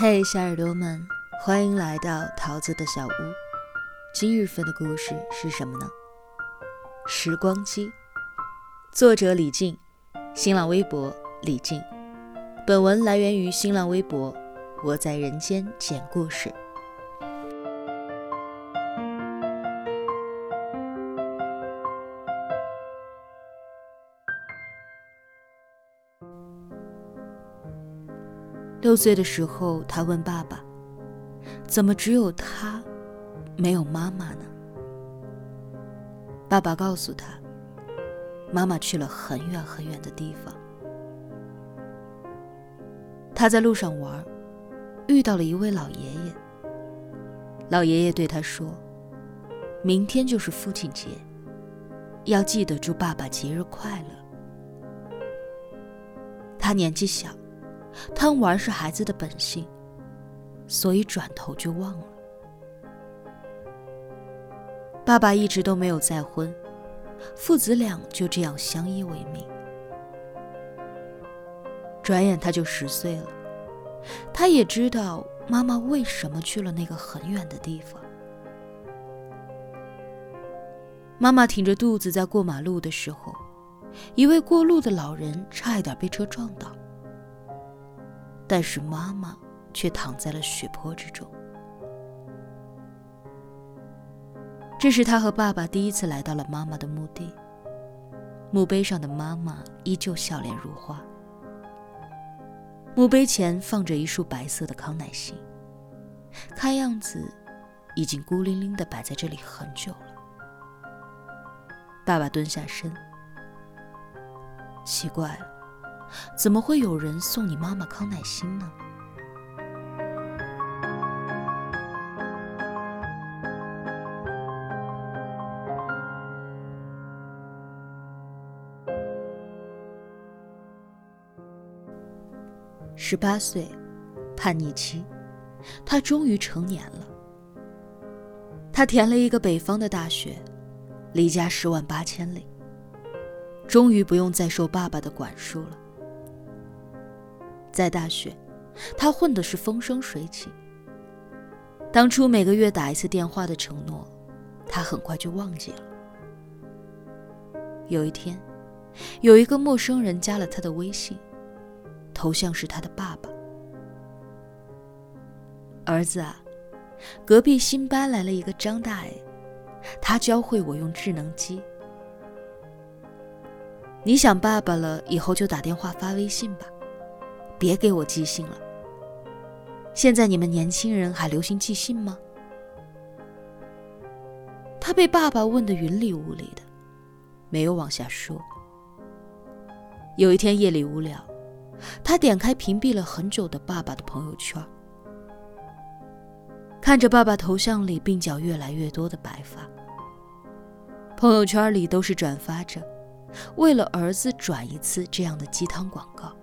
嘿，小耳朵们，欢迎来到桃子的小屋。今日份的故事是什么呢？时光机，作者李静，新浪微博李静。本文来源于新浪微博，我在人间讲故事。六岁的时候，他问爸爸：“怎么只有他，没有妈妈呢？”爸爸告诉他：“妈妈去了很远很远的地方。”他在路上玩，遇到了一位老爷爷。老爷爷对他说：“明天就是父亲节，要记得祝爸爸节日快乐。”他年纪小。贪玩是孩子的本性，所以转头就忘了。爸爸一直都没有再婚，父子俩就这样相依为命。转眼他就十岁了，他也知道妈妈为什么去了那个很远的地方。妈妈挺着肚子在过马路的时候，一位过路的老人差一点被车撞倒。但是妈妈却躺在了血泊之中。这是他和爸爸第一次来到了妈妈的墓地。墓碑上的妈妈依旧笑脸如花。墓碑前放着一束白色的康乃馨，看样子已经孤零零的摆在这里很久了。爸爸蹲下身，奇怪了。怎么会有人送你妈妈康乃馨呢？十八岁，叛逆期，他终于成年了。他填了一个北方的大学，离家十万八千里，终于不用再受爸爸的管束了。在大学，他混的是风生水起。当初每个月打一次电话的承诺，他很快就忘记了。有一天，有一个陌生人加了他的微信，头像是他的爸爸。儿子啊，隔壁新搬来了一个张大爷，他教会我用智能机。你想爸爸了，以后就打电话发微信吧。别给我寄信了。现在你们年轻人还流行寄信吗？他被爸爸问得云里雾里的，没有往下说。有一天夜里无聊，他点开屏蔽了很久的爸爸的朋友圈，看着爸爸头像里鬓角越来越多的白发，朋友圈里都是转发着“为了儿子转一次”这样的鸡汤广告。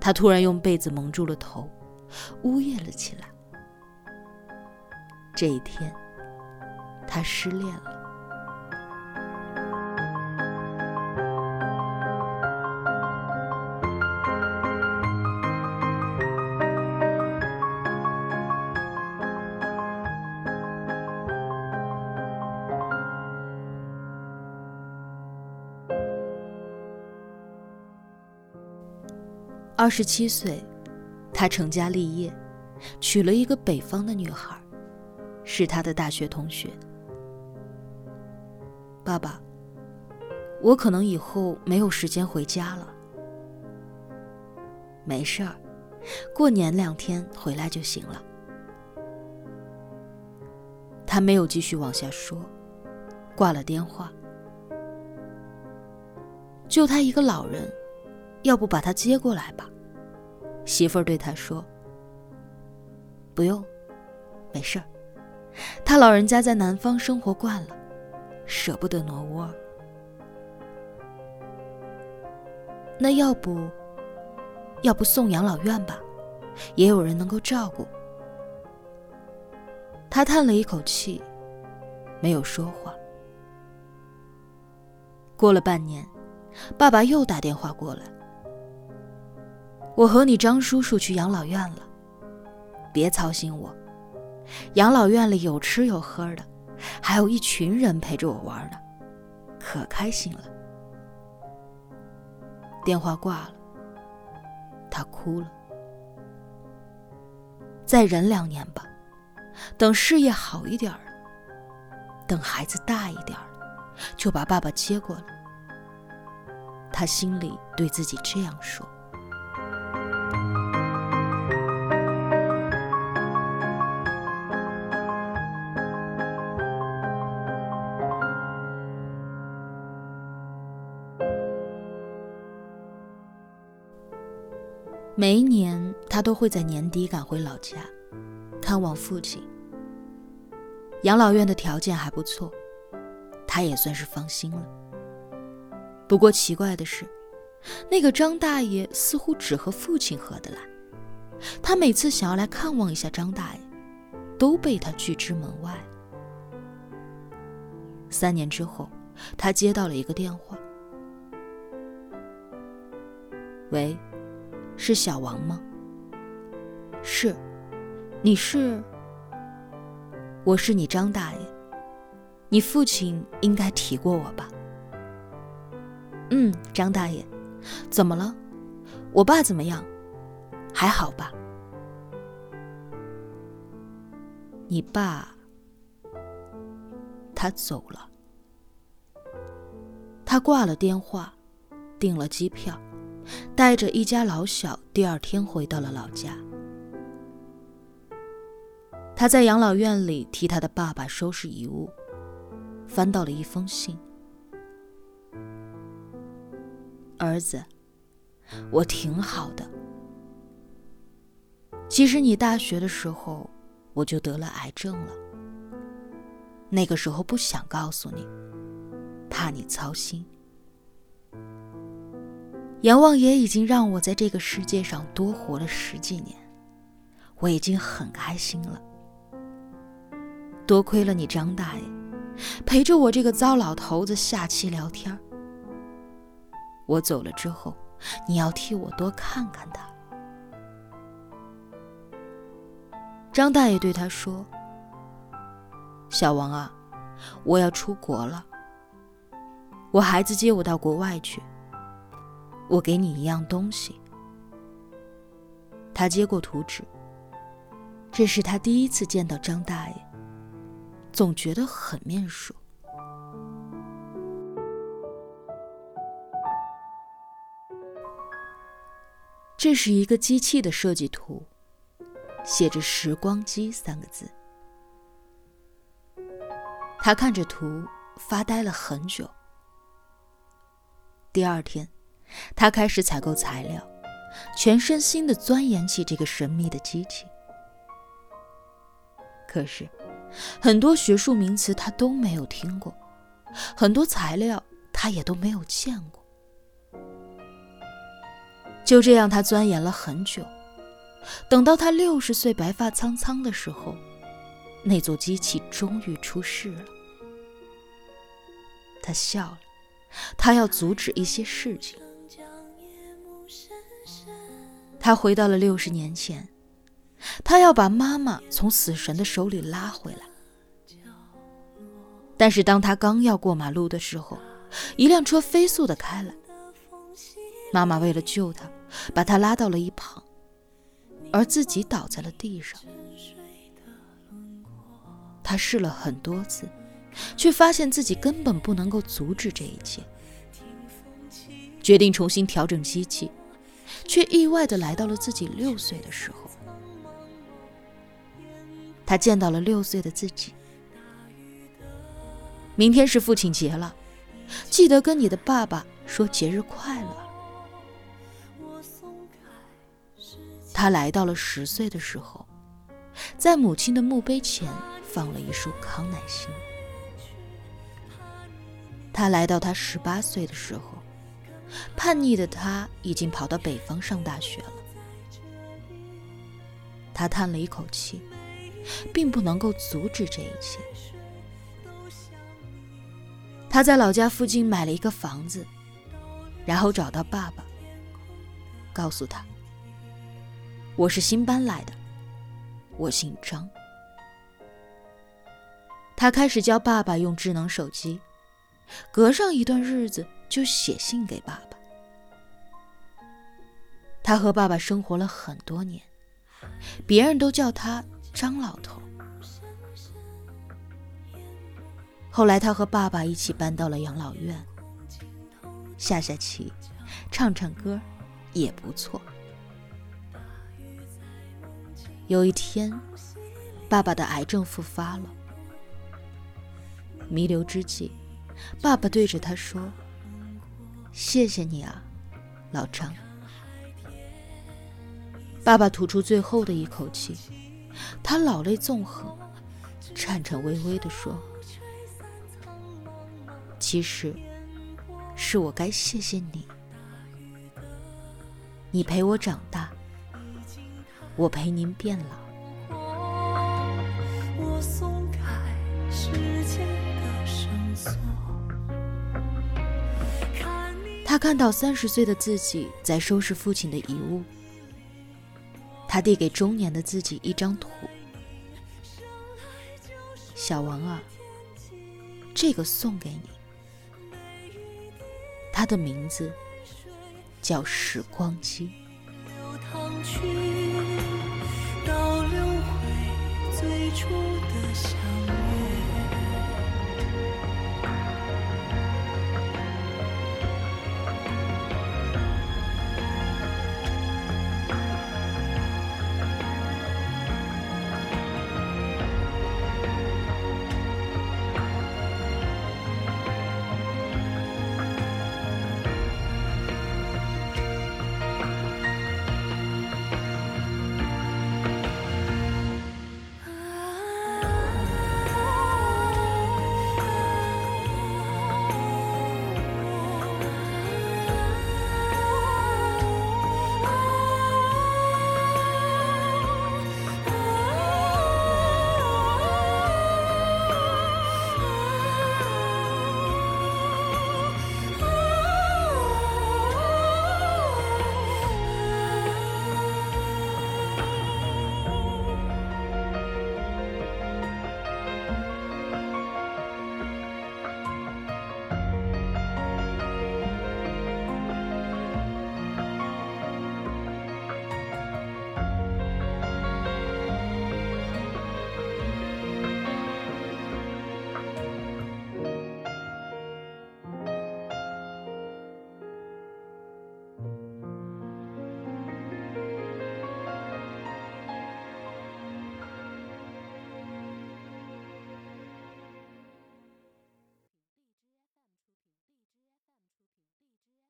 他突然用被子蒙住了头，呜咽了起来。这一天，他失恋了。二十七岁，他成家立业，娶了一个北方的女孩，是他的大学同学。爸爸，我可能以后没有时间回家了。没事儿，过年两天回来就行了。他没有继续往下说，挂了电话。就他一个老人。要不把他接过来吧，媳妇儿对他说：“不用，没事儿。他老人家在南方生活惯了，舍不得挪窝。那要不，要不送养老院吧，也有人能够照顾。”他叹了一口气，没有说话。过了半年，爸爸又打电话过来。我和你张叔叔去养老院了，别操心我。养老院里有吃有喝的，还有一群人陪着我玩呢，可开心了。电话挂了，他哭了。再忍两年吧，等事业好一点了，等孩子大一点了，就把爸爸接过来。他心里对自己这样说。每一年，他都会在年底赶回老家，看望父亲。养老院的条件还不错，他也算是放心了。不过奇怪的是，那个张大爷似乎只和父亲合得来。他每次想要来看望一下张大爷，都被他拒之门外。三年之后，他接到了一个电话：“喂。”是小王吗？是，你是？我是你张大爷，你父亲应该提过我吧？嗯，张大爷，怎么了？我爸怎么样？还好吧？你爸，他走了，他挂了电话，订了机票。带着一家老小，第二天回到了老家。他在养老院里替他的爸爸收拾遗物，翻到了一封信：“儿子，我挺好的。其实你大学的时候，我就得了癌症了。那个时候不想告诉你，怕你操心。”阎王爷已经让我在这个世界上多活了十几年，我已经很开心了。多亏了你张大爷，陪着我这个糟老头子下棋聊天。我走了之后，你要替我多看看他。张大爷对他说：“小王啊，我要出国了，我孩子接我到国外去。”我给你一样东西。他接过图纸，这是他第一次见到张大爷，总觉得很面熟。这是一个机器的设计图，写着“时光机”三个字。他看着图发呆了很久。第二天。他开始采购材料，全身心地钻研起这个神秘的机器。可是，很多学术名词他都没有听过，很多材料他也都没有见过。就这样，他钻研了很久。等到他六十岁、白发苍苍的时候，那座机器终于出世了。他笑了，他要阻止一些事情。他回到了六十年前，他要把妈妈从死神的手里拉回来。但是当他刚要过马路的时候，一辆车飞速的开来。妈妈为了救他，把他拉到了一旁，而自己倒在了地上。他试了很多次，却发现自己根本不能够阻止这一切，决定重新调整机器。却意外的来到了自己六岁的时候，他见到了六岁的自己。明天是父亲节了，记得跟你的爸爸说节日快乐。他来到了十岁的时候，在母亲的墓碑前放了一束康乃馨。他来到他十八岁的时候。叛逆的他已经跑到北方上大学了。他叹了一口气，并不能够阻止这一切。他在老家附近买了一个房子，然后找到爸爸，告诉他：“我是新搬来的，我姓张。”他开始教爸爸用智能手机，隔上一段日子就写信给爸爸。他和爸爸生活了很多年，别人都叫他张老头。后来，他和爸爸一起搬到了养老院，下下棋，唱唱歌，也不错。有一天，爸爸的癌症复发了。弥留之际，爸爸对着他说：“谢谢你啊，老张。”爸爸吐出最后的一口气，他老泪纵横，颤颤巍巍地说：“其实，是我该谢谢你。你陪我长大，我陪您变老。”他看到三十岁的自己在收拾父亲的遗物，他递给中年的自己一张图：“小王啊，这个送给你。”他的名字叫时光机。流淌去，